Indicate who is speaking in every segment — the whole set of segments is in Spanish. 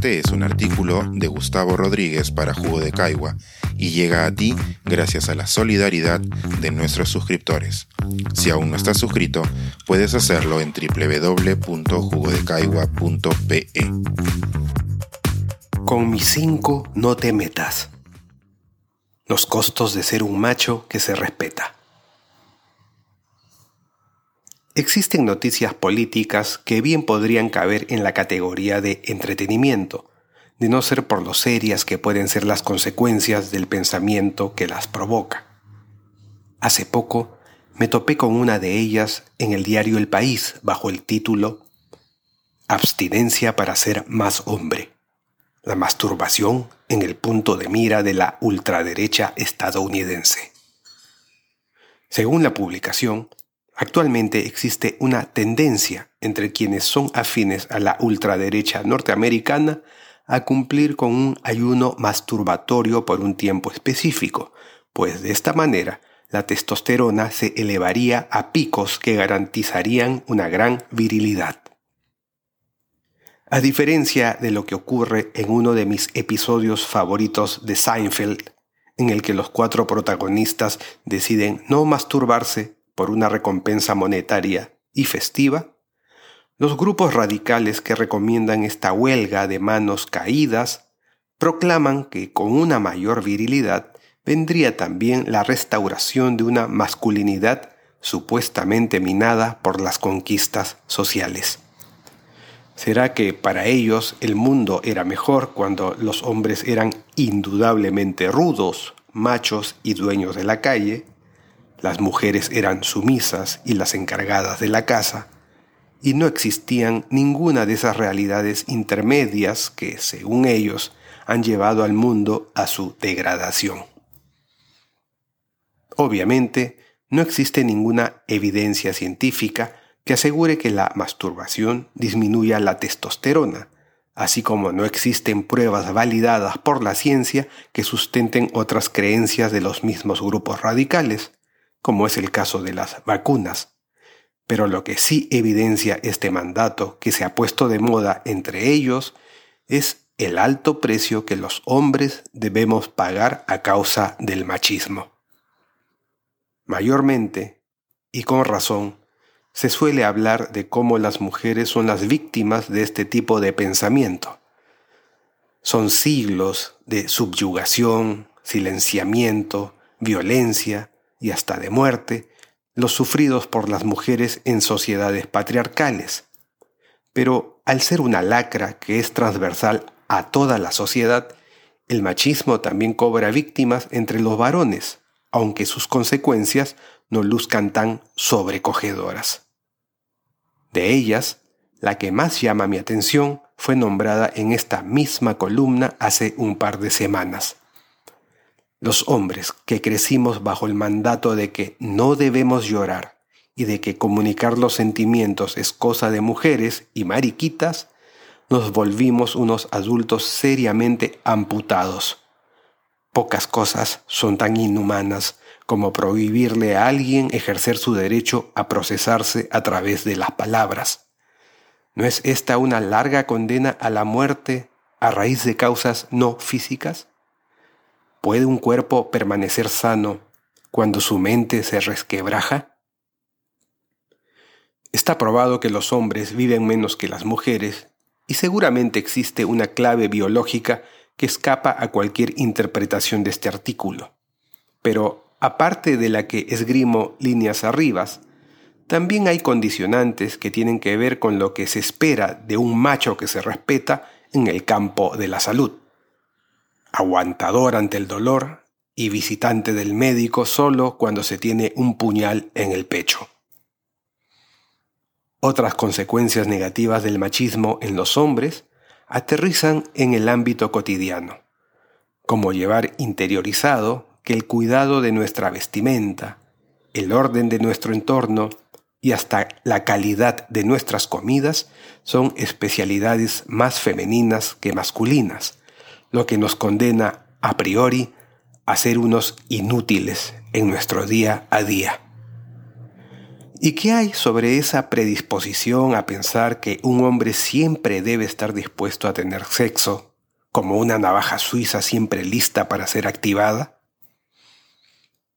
Speaker 1: Este es un artículo de Gustavo Rodríguez para Jugo de Caigua y llega a ti gracias a la solidaridad de nuestros suscriptores. Si aún no estás suscrito, puedes hacerlo en www.jugodecaigua.pe.
Speaker 2: Con mis cinco no te metas. Los costos de ser un macho que se respeta. Existen noticias políticas que bien podrían caber en la categoría de entretenimiento, de no ser por lo serias que pueden ser las consecuencias del pensamiento que las provoca. Hace poco me topé con una de ellas en el diario El País bajo el título Abstinencia para ser más hombre. La masturbación en el punto de mira de la ultraderecha estadounidense. Según la publicación, Actualmente existe una tendencia entre quienes son afines a la ultraderecha norteamericana a cumplir con un ayuno masturbatorio por un tiempo específico, pues de esta manera la testosterona se elevaría a picos que garantizarían una gran virilidad. A diferencia de lo que ocurre en uno de mis episodios favoritos de Seinfeld, en el que los cuatro protagonistas deciden no masturbarse por una recompensa monetaria y festiva, los grupos radicales que recomiendan esta huelga de manos caídas proclaman que con una mayor virilidad vendría también la restauración de una masculinidad supuestamente minada por las conquistas sociales. ¿Será que para ellos el mundo era mejor cuando los hombres eran indudablemente rudos, machos y dueños de la calle, las mujeres eran sumisas y las encargadas de la casa, y no existían ninguna de esas realidades intermedias que, según ellos, han llevado al mundo a su degradación. Obviamente, no existe ninguna evidencia científica que asegure que la masturbación disminuya la testosterona, así como no existen pruebas validadas por la ciencia que sustenten otras creencias de los mismos grupos radicales como es el caso de las vacunas. Pero lo que sí evidencia este mandato que se ha puesto de moda entre ellos es el alto precio que los hombres debemos pagar a causa del machismo. Mayormente, y con razón, se suele hablar de cómo las mujeres son las víctimas de este tipo de pensamiento. Son siglos de subyugación, silenciamiento, violencia, y hasta de muerte los sufridos por las mujeres en sociedades patriarcales. Pero al ser una lacra que es transversal a toda la sociedad, el machismo también cobra víctimas entre los varones, aunque sus consecuencias no luzcan tan sobrecogedoras. De ellas, la que más llama mi atención fue nombrada en esta misma columna hace un par de semanas. Los hombres que crecimos bajo el mandato de que no debemos llorar y de que comunicar los sentimientos es cosa de mujeres y mariquitas, nos volvimos unos adultos seriamente amputados. Pocas cosas son tan inhumanas como prohibirle a alguien ejercer su derecho a procesarse a través de las palabras. ¿No es esta una larga condena a la muerte a raíz de causas no físicas? ¿Puede un cuerpo permanecer sano cuando su mente se resquebraja? Está probado que los hombres viven menos que las mujeres y seguramente existe una clave biológica que escapa a cualquier interpretación de este artículo. Pero aparte de la que esgrimo líneas arribas, también hay condicionantes que tienen que ver con lo que se espera de un macho que se respeta en el campo de la salud aguantador ante el dolor y visitante del médico solo cuando se tiene un puñal en el pecho. Otras consecuencias negativas del machismo en los hombres aterrizan en el ámbito cotidiano, como llevar interiorizado que el cuidado de nuestra vestimenta, el orden de nuestro entorno y hasta la calidad de nuestras comidas son especialidades más femeninas que masculinas, lo que nos condena a priori a ser unos inútiles en nuestro día a día. ¿Y qué hay sobre esa predisposición a pensar que un hombre siempre debe estar dispuesto a tener sexo, como una navaja suiza siempre lista para ser activada?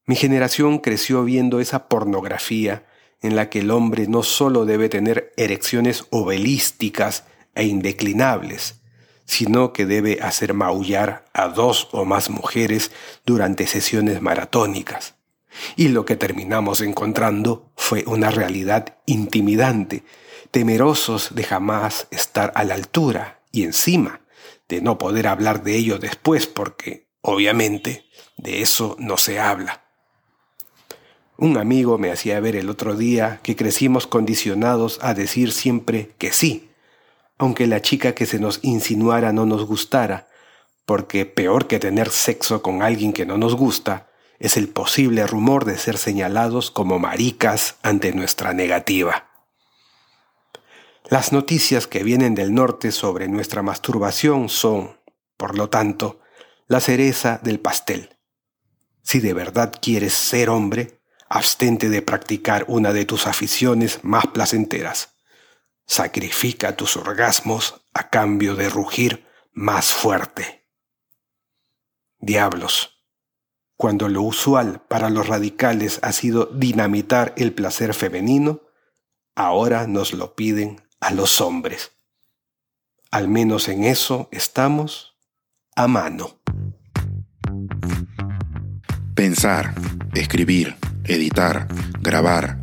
Speaker 2: Mi generación creció viendo esa pornografía en la que el hombre no solo debe tener erecciones ovelísticas e indeclinables, sino que debe hacer maullar a dos o más mujeres durante sesiones maratónicas. Y lo que terminamos encontrando fue una realidad intimidante, temerosos de jamás estar a la altura y encima de no poder hablar de ello después porque, obviamente, de eso no se habla. Un amigo me hacía ver el otro día que crecimos condicionados a decir siempre que sí, aunque la chica que se nos insinuara no nos gustara, porque peor que tener sexo con alguien que no nos gusta es el posible rumor de ser señalados como maricas ante nuestra negativa. Las noticias que vienen del norte sobre nuestra masturbación son, por lo tanto, la cereza del pastel. Si de verdad quieres ser hombre, abstente de practicar una de tus aficiones más placenteras. Sacrifica tus orgasmos a cambio de rugir más fuerte. Diablos, cuando lo usual para los radicales ha sido dinamitar el placer femenino, ahora nos lo piden a los hombres. Al menos en eso estamos a mano.
Speaker 1: Pensar, escribir, editar, grabar,